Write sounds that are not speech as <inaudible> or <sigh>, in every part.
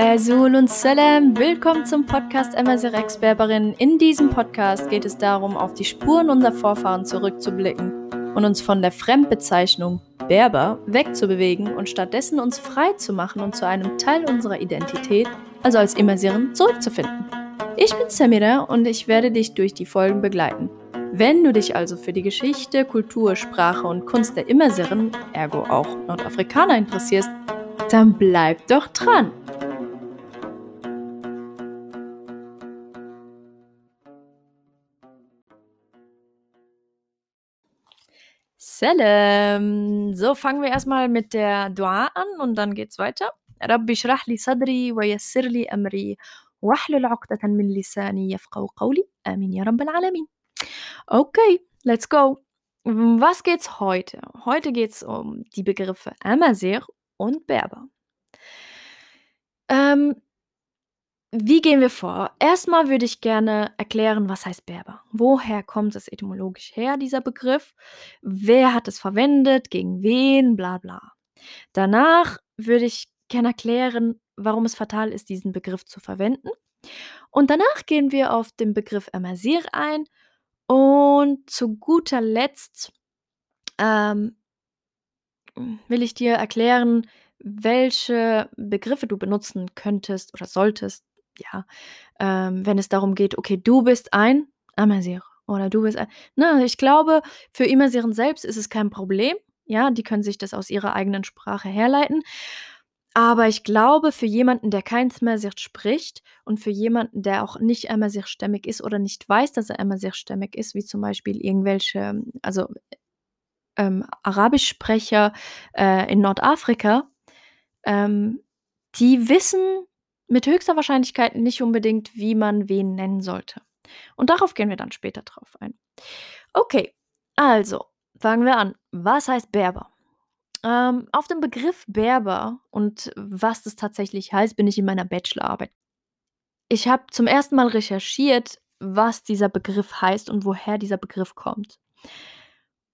Azul und Salam, willkommen zum Podcast Amazir Ex-Berberin. In diesem Podcast geht es darum, auf die Spuren unserer Vorfahren zurückzublicken und uns von der Fremdbezeichnung Berber wegzubewegen und stattdessen uns frei zu machen und zu einem Teil unserer Identität, also als Immersieren, zurückzufinden. Ich bin Samira und ich werde dich durch die Folgen begleiten. Wenn du dich also für die Geschichte, Kultur, Sprache und Kunst der Immersiren, ergo auch Nordafrikaner interessierst, dann bleib doch dran! Salam. So, fangen wir erstmal mit der Dua an und dann geht's weiter. رب اشرح لي صدري ويسر لي أمري واحلل عقدة من لساني يفقهوا قولي آمين يا رب العالمين. Okay, let's go. Was geht's heute? Heute geht's um die Begriffe Amazigh und Berber. Ähm, wie gehen wir vor? Erstmal würde ich gerne erklären, was heißt Berber? Woher kommt es etymologisch her, dieser Begriff? Wer hat es verwendet? Gegen wen? Bla bla. Danach würde ich gerne erklären, warum es fatal ist, diesen Begriff zu verwenden. Und danach gehen wir auf den Begriff Amazir ein. Und zu guter Letzt ähm, will ich dir erklären, welche Begriffe du benutzen könntest oder solltest, ja, ähm, wenn es darum geht, okay, du bist ein Amazir oder du bist ein. Ne, ich glaube, für Immersieren selbst ist es kein Problem. Ja, die können sich das aus ihrer eigenen Sprache herleiten. Aber ich glaube, für jemanden, der kein Amazigh spricht und für jemanden, der auch nicht Amazigh-stämmig ist oder nicht weiß, dass er Amazigh-stämmig ist, wie zum Beispiel irgendwelche, also ähm, Arabischsprecher äh, in Nordafrika, ähm, die wissen mit höchster Wahrscheinlichkeit nicht unbedingt, wie man wen nennen sollte. Und darauf gehen wir dann später drauf ein. Okay, also fangen wir an. Was heißt Berber? Ähm, auf den Begriff Berber und was das tatsächlich heißt, bin ich in meiner Bachelorarbeit. Ich habe zum ersten Mal recherchiert, was dieser Begriff heißt und woher dieser Begriff kommt.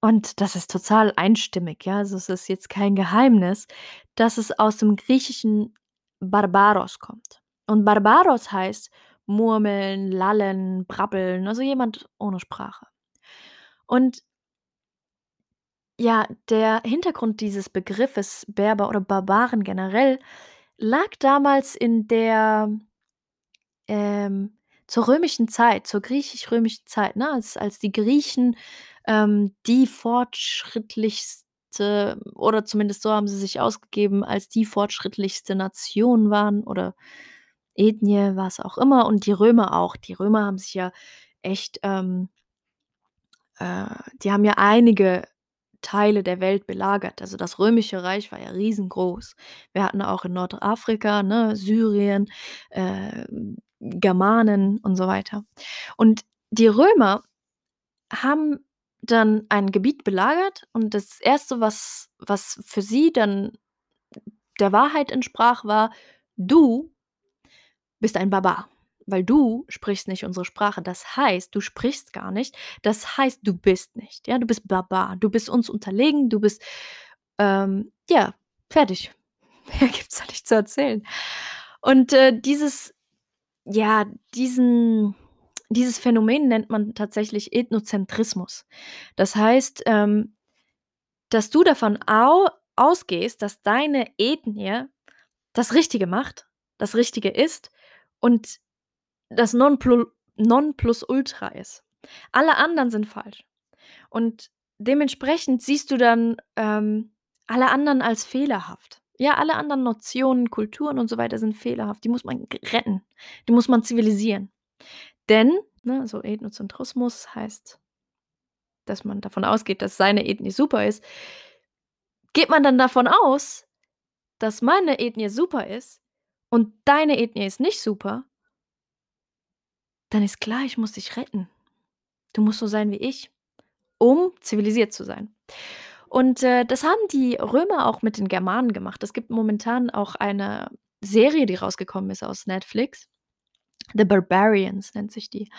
Und das ist total einstimmig, ja. Also es ist jetzt kein Geheimnis, dass es aus dem griechischen Barbaros kommt. Und Barbaros heißt murmeln, lallen, brabbeln, also jemand ohne Sprache. Und ja, der Hintergrund dieses Begriffes Berber oder Barbaren generell lag damals in der ähm, zur römischen Zeit, zur griechisch-römischen Zeit, ne, als, als die Griechen ähm, die fortschrittlichste oder zumindest so haben sie sich ausgegeben, als die fortschrittlichste Nation waren oder Ethnie, was auch immer und die Römer auch. Die Römer haben sich ja echt, ähm, äh, die haben ja einige Teile der Welt belagert. Also das Römische Reich war ja riesengroß. Wir hatten auch in Nordafrika, ne, Syrien, äh, Germanen und so weiter. Und die Römer haben dann ein Gebiet belagert und das Erste, was, was für sie dann der Wahrheit entsprach, war, du bist ein Barbar, weil du sprichst nicht unsere Sprache. Das heißt, du sprichst gar nicht. Das heißt, du bist nicht. Ja, du bist Barbar. Du bist uns unterlegen. Du bist, ähm, ja, fertig. <laughs> Mehr gibt es da nicht zu erzählen. Und äh, dieses, ja, diesen dieses Phänomen nennt man tatsächlich Ethnozentrismus. Das heißt, ähm, dass du davon au ausgehst, dass deine Ethnie das Richtige macht, das Richtige ist und das Nonplusultra ist. Alle anderen sind falsch. Und dementsprechend siehst du dann ähm, alle anderen als fehlerhaft. Ja, alle anderen Notionen, Kulturen und so weiter sind fehlerhaft. Die muss man retten. Die muss man zivilisieren. Denn, ne, so Ethnozentrismus heißt, dass man davon ausgeht, dass seine Ethnie super ist. Geht man dann davon aus, dass meine Ethnie super ist und deine Ethnie ist nicht super, dann ist klar, ich muss dich retten. Du musst so sein wie ich, um zivilisiert zu sein. Und äh, das haben die Römer auch mit den Germanen gemacht. Es gibt momentan auch eine Serie, die rausgekommen ist aus Netflix The Barbarians nennt sich die.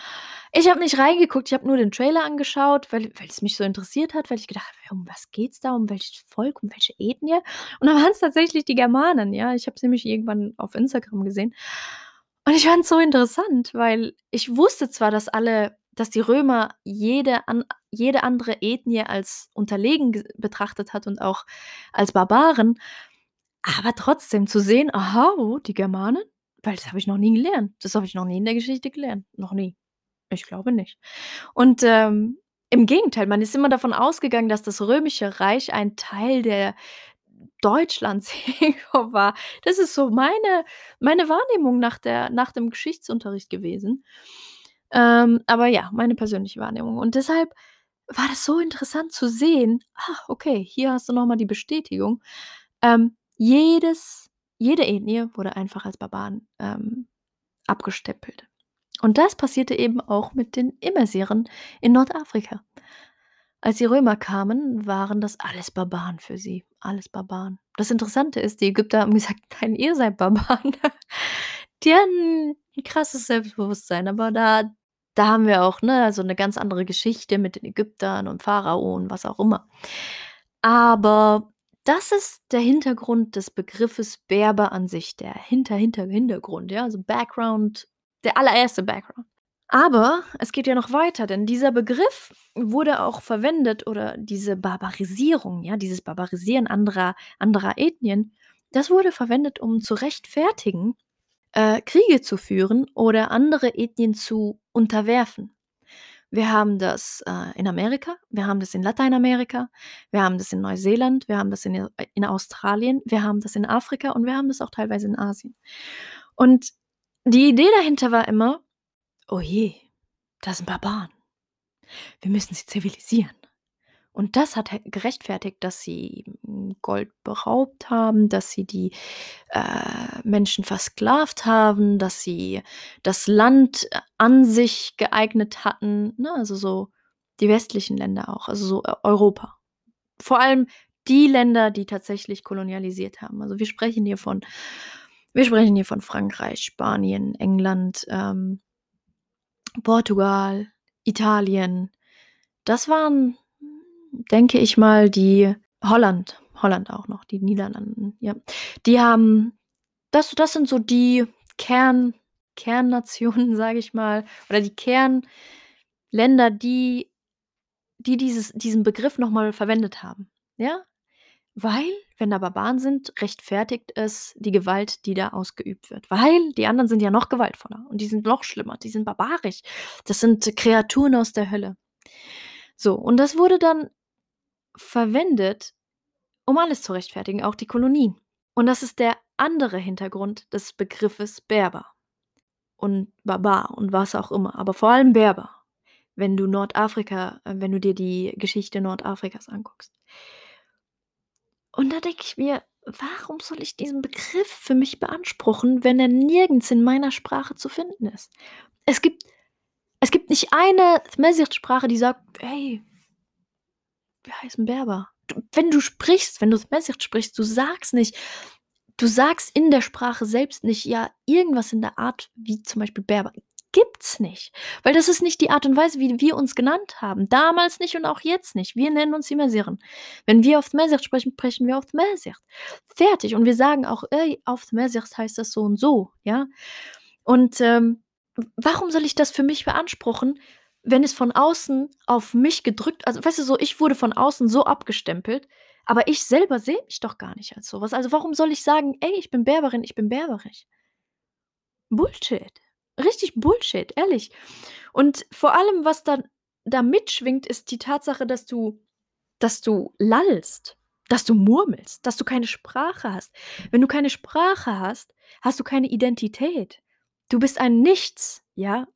Ich habe nicht reingeguckt, ich habe nur den Trailer angeschaut, weil weil es mich so interessiert hat, weil ich gedacht habe: „Um was geht's da? Um welches Volk, um welche Ethnie?“ Und dann waren's tatsächlich die Germanen, ja? Ich habe es nämlich irgendwann auf Instagram gesehen. Und ich fand's so interessant, weil ich wusste zwar, dass alle dass die Römer jede an jede andere Ethnie als unterlegen betrachtet hat und auch als Barbaren, aber trotzdem zu sehen: „Aha, oh, die Germanen?“ Weil das habe ich noch nie gelernt. Das habe ich noch nie in der Geschichte gelernt. Noch nie. Ich glaube nicht. Und, ähm, im Gegenteil, man ist immer davon ausgegangen, dass das Römische Reich ein Teil der Deutschlands <laughs> war. Das ist so meine meine Wahrnehmung nach der nach dem Geschichtsunterricht gewesen. Ähm, aber ja, meine persönliche Wahrnehmung. Und deshalb war das so interessant zu sehen: „Ah, okay, hier hast du noch mal die Bestätigung.“ Ähm, jedes jede Ethnie wurde einfach als Barbaren, ähm, abgestempelt. Und das passierte eben auch mit den Immersieren in Nordafrika. Als die Römer kamen, waren das alles Barbaren für sie, alles Barbaren. Das Interessante ist, die Ägypter haben <laughs> gesagt: „Nein, ihr seid Barbaren.“ <laughs> Die hatten 'n krasses Selbstbewusstsein, aber da da haben wir auch, ne, so 'ne ganz andere Geschichte mit den Ägyptern und Pharao und was auch immer. Aber das ist der Hintergrund des Begriffes Berber an sich, der Hinter Hinter Hintergrund, ja, so Background, der allererste Background. Aber es geht ja noch weiter, denn dieser Begriff wurde auch verwendet oder diese Barbarisierung, ja, dieses Barbarisieren anderer anderer Ethnien, das wurde verwendet, um zu rechtfertigen, äh, Kriege zu führen oder andere Ethnien zu unterwerfen. Wir haben das, äh, in Amerika, wir haben das in Lateinamerika, wir haben das in Neuseeland, wir haben das in, äh in Australien, wir haben das in Afrika und wir haben das auch teilweise in Asien. Und die Idee dahinter war immer: „Oh je, das sind Barbaren. Wir müssen sie zivilisieren.“ Und das hat gerechtfertigt, dass sie, Gold beraubt haben, dass sie die, äh, Menschen versklavt haben, dass sie das Land an sich geeignet hatten, ne, also so die westlichen Länder auch, also so Eu Europa. Vor allem die Länder, die tatsächlich kolonialisiert haben. Also, wir sprechen hier von wir sprechen hier von Frankreich, Spanien, England, ähm Portugal, Italien. Das waren, denke ich mal, die Holland Holland auch noch, die Niederlanden, ja. Die haben das das sind so die Kern Kernnationen, <laughs> sage ich mal, oder die Kernländer, die die dieses diesen Begriff noch mal verwendet haben, ja? Weil, wenn da Barbaren sind, rechtfertigt es die Gewalt, die da ausgeübt wird. Weil die anderen sind ja noch gewaltvoller und die sind noch schlimmer, die sind barbarisch. Das sind Kreaturen aus der Hölle. So, und das wurde dann verwendet, um alles zu rechtfertigen, auch die Kolonien. Und das ist der andere Hintergrund des Begriffes Berber und Barbar und was auch immer, aber vor allem Berber, wenn du Nordafrika äh, wenn du dir die Geschichte Nordafrikas anguckst. Und da denke ich mir: „Warum soll ich diesen Begriff für mich beanspruchen, wenn er nirgends in meiner Sprache zu finden ist?“ Es gibt es gibt nicht eine Sprache, die sagt: „Hey“ „wir heißen Berber.“ Du wenn du sprichst, wenn du sprichst, du sagst nicht du sagst in der Sprache selbst nicht, ja, irgendwas in der Art wie zum Beispiel Berber. Gibt's nicht, weil das ist nicht die Art und Weise, wie wir uns genannt haben. Damals nicht und auch jetzt nicht. Wir nennen uns Immersieren. Wenn wir auf sprechen, sprechen wir auf Fertig. Und wir sagen auch: „Ey, auf heißt das so und so“, ja? Und, ähm, warum soll ich das für mich beanspruchen, wenn es von außen auf mich gedrückt also, weißt du so, ich wurde von außen so abgestempelt, aber ich selber sehe mich doch gar nicht als so was. Also, warum soll ich sagen: „Ey, ich bin Berberin, ich bin berberisch?“ Bullshit. Richtig Bullshit, ehrlich. Und vor allem, was dann da mitschwingt, ist die Tatsache, dass du dass du lallst, dass du murmelst, dass du keine Sprache hast. Wenn du keine Sprache hast, hast du keine Identität. Du bist ein Nichts, ja?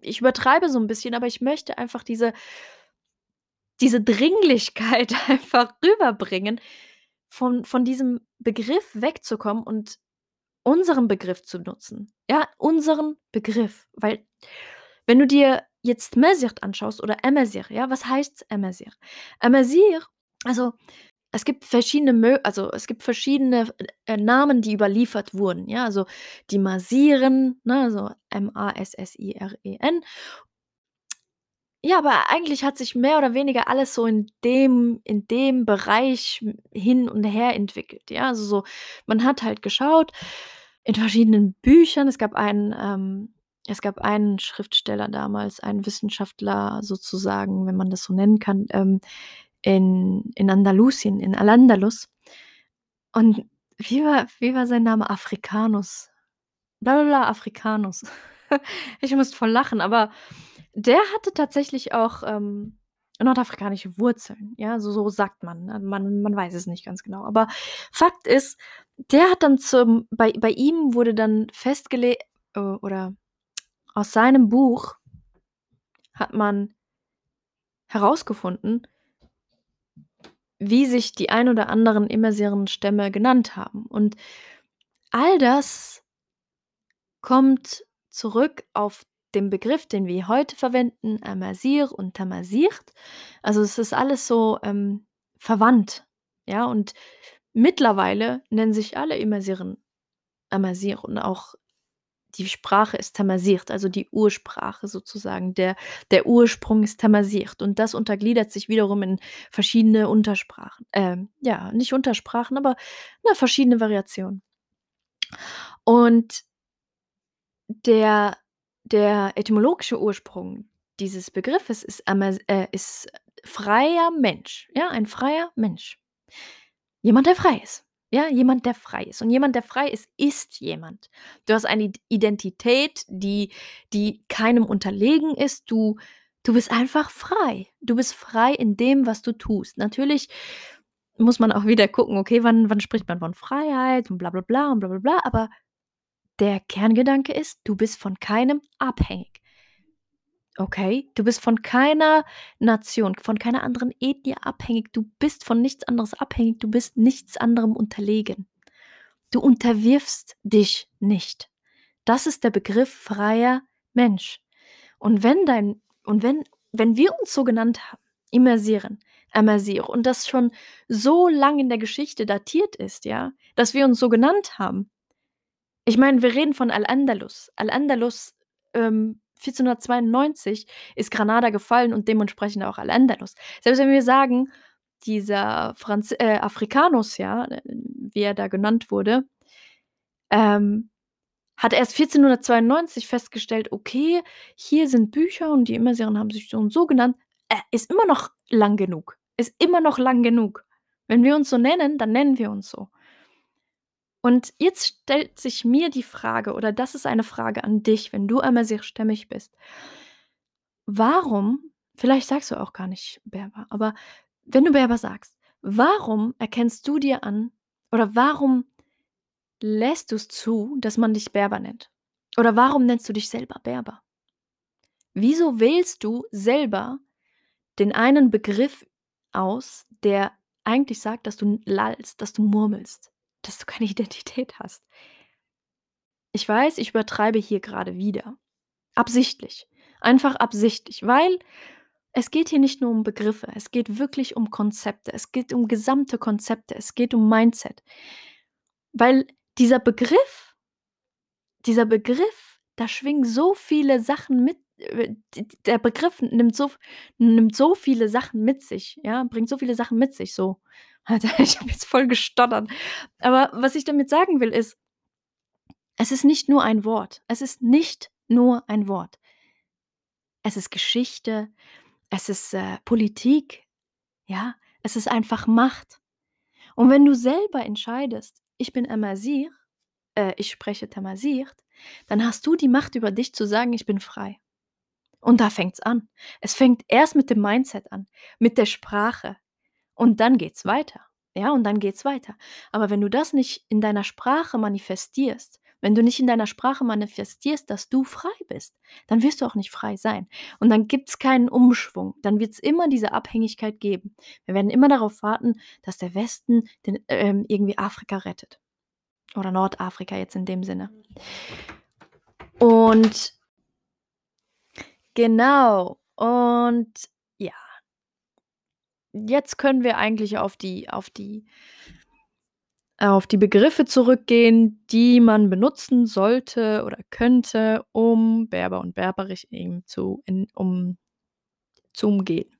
Ich übertreibe so 'n bisschen, aber ich möchte einfach diese diese Dringlichkeit <laughs> einfach rüberbringen, von von diesem Begriff wegzukommen und unseren Begriff zu nutzen. Ja, unseren Begriff, weil wenn du dir jetzt anschaust oder Amazigh, ja, was heißt Amazigh? Amazigh also es gibt verschiedene Mö also, es gibt verschiedene, äh, Namen, die überliefert wurden, ja, also, die Masiren, ne, so M-A-S-S-I-R-E-N. Ja, aber eigentlich hat sich mehr oder weniger alles so in dem in dem Bereich hin und her entwickelt, ja? Also, so man hat halt geschaut in verschiedenen Büchern. Es gab einen ähm, es gab einen Schriftsteller damals, einen Wissenschaftler sozusagen, wenn man das so nennen kann, ähm, in in Andalusien, in Al-Andalus. Und wie war wie war sein Name? Africanus. Bla bla bla, Africanus. <laughs> Ich musste voll lachen, aber der hatte tatsächlich auch, ähm, nordafrikanische Wurzeln, ja, so so sagt man, ne? Man man weiß es nicht ganz genau. Aber Fakt ist, der hat dann zum bei bei ihm wurde dann festgele äh, oder aus seinem Buch hat man herausgefunden wie sich die ein oder anderen Immersiren-Stämme genannt haben. Und all das kommt zurück auf den Begriff, den wir heute verwenden, Amazigh und Tamazight. Also, es ist alles so, ähm, verwandt, ja? Und mittlerweile nennen sich alle Immersiren Amazigh und auch die Sprache ist Tamazight, also die Ursprache sozusagen. Der der Ursprung ist Tamazight und das untergliedert sich wiederum in verschiedene Untersprachen. Ähm, ja, nicht Untersprachen, aber, ne, verschiedene Variationen. Und der der etymologische Ursprung dieses Begriffes ist äh, ist freier Mensch, ja, ein freier Mensch. Jemand, der frei ist. Ja, jemand, der frei ist. Und jemand, der frei ist, ist jemand. Du hast eine Id Identität, die die keinem unterlegen ist. Du du bist einfach frei. Du bist frei in dem, was du tust. Natürlich muss man auch wieder gucken, okay, wann wann spricht man von Freiheit und bla bla bla und bla bla bla, aber der Kerngedanke ist, du bist von keinem abhängig. Okay? Du bist von keiner Nation, von keiner anderen Ethnie abhängig. Du bist von nichts anderes abhängig. Du bist nichts anderem unterlegen. Du unterwirfst dich nicht. Das ist der Begriff freier Mensch. Und wenn dein und wenn wenn wir uns so genannt haben, immersieren, Amazigh und das schon so lang in der Geschichte datiert ist, ja, dass wir uns so genannt haben. Ich meine, wir reden von Al-Andalus. Al-Andalus, ähm, 1492 ist Granada gefallen und dementsprechend auch Al-Andalus. Selbst wenn wir sagen, dieser Franz äh, Africanus, ja, äh, wie er da genannt wurde, ähm, hat erst 1492 festgestellt: „Okay, hier sind Bücher und die Immersiren haben sich so und so genannt.“ Äh, ist immer noch lang genug. Ist immer noch lang genug. Wenn wir uns so nennen, dann nennen wir uns so. Und jetzt stellt sich mir die Frage oder das ist eine Frage an dich, wenn du amazigh-stämmig bist. Warum vielleicht sagst du auch gar nicht Berber, aber wenn du Berber sagst, warum erkennst du dir an oder warum lässt du's zu, dass man dich Berber nennt? Oder warum nennst du dich selber Berber? Wieso wählst du selber den einen Begriff aus, der eigentlich sagt, dass du lallst, dass du murmelst, dass du keine <laughs> Identität hast? Ich weiß, ich übertreibe hier gerade wieder. Absichtlich. Einfach absichtlich, weil es geht hier nicht nur um Begriffe, es geht wirklich um Konzepte. Es geht um gesamte Konzepte. Es geht um Mindset. Weil dieser Begriff dieser Begriff, da schwingen so viele Sachen mit der Begriff nimmt so nimmt so viele Sachen mit sich, ja, bringt so viele Sachen mit sich so. <laughs> Alter, ich habe jetzt voll gestottert. Aber was ich damit sagen will, ist es ist nicht nur ein Wort. Es ist nicht nur ein Wort. Es ist Geschichte, es ist, äh, Politik, ja? Es ist einfach Macht. Und wenn du selber entscheidest: „Ich bin Amazigh, äh, ich spreche Tamazight“, dann hast du die Macht über dich zu sagen: „Ich bin frei.“ Und da fängt's an. Es fängt erst mit dem Mindset an, mit der Sprache und dann geht's weiter, ja? Und dann geht's weiter. Aber wenn du das nicht in deiner Sprache manifestierst, wenn du nicht in deiner Sprache manifestierst, dass du frei bist, dann wirst du auch nicht frei sein. Und dann gibt's keinen Umschwung. Dann wird's immer diese Abhängigkeit geben. Wir werden immer darauf warten, dass der Westen den ähm, irgendwie Afrika rettet. Oder Nordafrika jetzt in dem Sinne. Und genau. Und ja. jetzt können wir eigentlich auf die auf die auf die Begriffe zurückgehen, die man benutzen sollte oder könnte, um Berber und Berberisch eben zu in um zu umgehen.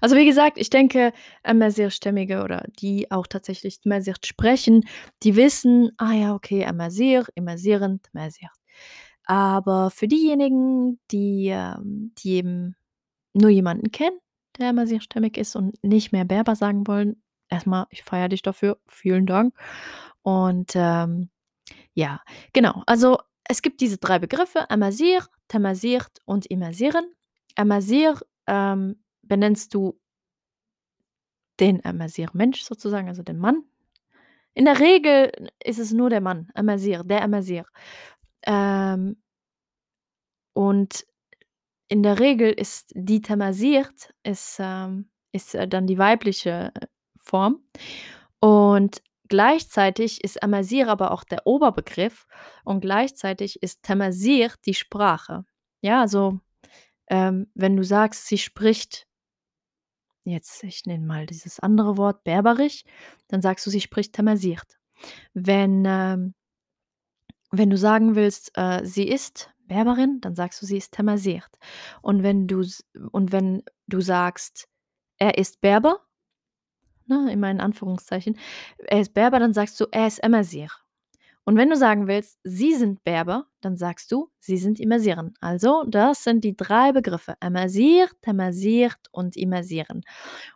Also, wie gesagt, ich denke, Amazigh-Stämmige oder die auch tatsächlich Amazigh sprechen, die wissen: „Ah ja, okay, Amazigh, Imaziren, Tamazight.“ Aber für diejenigen, die, ähm die eben nur jemanden kennen, der Amazigh-stämmig ist und nicht mehr Berber sagen wollen, erst mal, ich feiere dich dafür, vielen Dank. Und, ähm, ja, genau. Also, es gibt diese 3 Begriffe, Amazigh, Tamazight und Imaziren. Amazigh, ähm, benennst du den Amazigh-Mensch sozusagen, also den Mann. In der Regel ist es nur der Mann, Amazigh, der Amazigh. Ähm und in der Regel ist die Tamazight ist, ähm ist, äh, dann die weibliche, äh, Form. Und gleichzeitig ist Amazigh aber auch der Oberbegriff und gleichzeitig ist Tamazight die Sprache. Ja, also, ähm, wenn du sagst, sie spricht jetzt, ich nenne mal dieses andere Wort Berberisch, dann sagst du, sie spricht Tamazight. Wenn, ähm wenn du sagen willst, äh, sie ist Berberin, dann sagst du, sie ist Tamazight. Und wenn du und wenn du sagst, er ist Berber ne, immer in Anführungszeichen, er ist Berber, dann sagst du, er ist Amazigh. Und wenn du sagen willst, sie sind Berber, dann sagst du, sie sind Imaziren. Also, das sind die 3 Begriffe, Amazigh, Tamazight und Imaziren.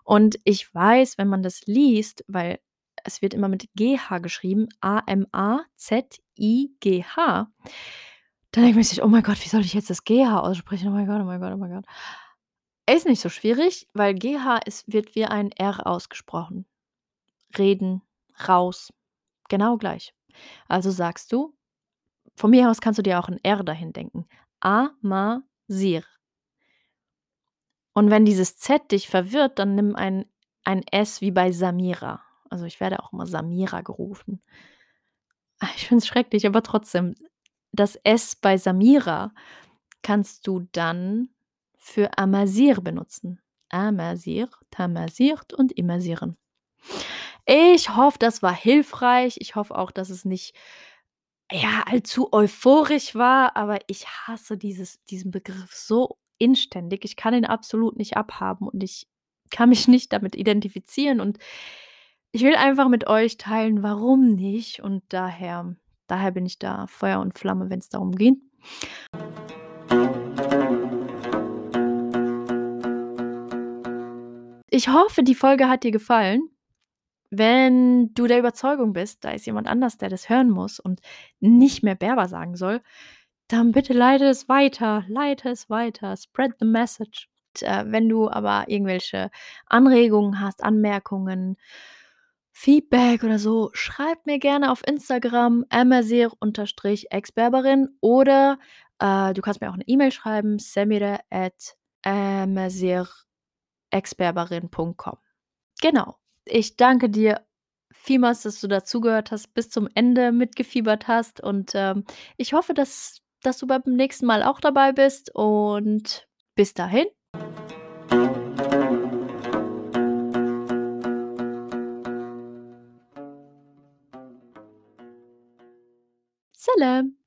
Und ich weiß, wenn man das liest, weil es wird immer mit GH geschrieben, A-M-A-Z-I-G-H. Dann denkt man sich: „Oh mein Gott, wie soll ich jetzt das GH aussprechen? Oh mein Gott, oh mein Gott, oh mein Gott.“ Ist nicht so schwierig, weil GH ist wird wie ein R ausgesprochen. Reden, raus, genau gleich. Also sagst du von mir aus kannst du dir auch 'n R dahin denken. A-ma-zigh. Und wenn dieses Z dich verwirrt, dann nimm ein ein S wie bei Samira. Also, ich werde auch immer Samira gerufen. Ah, ich finde es schrecklich, aber trotzdem. Das S bei Samira kannst du dann für Amazigh benutzen. Amazigh, Tamazight und Imaziren. Ich hoffe, das war hilfreich. Ich hoffe auch, dass es nicht, ja, allzu euphorisch war, aber ich hasse dieses diesen Begriff so inständig. Ich kann ihn absolut nicht abhaben und ich kann mich nicht damit identifizieren und ich will einfach mit euch teilen, warum nicht und daher daher bin ich da Feuer und Flamme, wenn's darum geht. Ich hoffe, die Folge hat dir gefallen. Wenn du der Überzeugung bist, da ist jemand anders, der das hören muss und nicht mehr Berber sagen soll, dann bitte leite es weiter, leite es weiter, spread the message. Und, äh, wenn du aber irgendwelche Anregungen hast, Anmerkungen, Feedback oder so, schreib mir gerne auf Instagram amazigh_exberberin oder, äh, du kannst mir auch 'ne E-Mail schreiben, samira@amazigh_exberberin.com. Genau. Ich danke dir vielmals, dass du dazugehört hast, bis zum Ende mitgefiebert hast und, ähm, ich hoffe, dass dass du beim nächsten Mal auch dabei bist und bis dahin. Salam.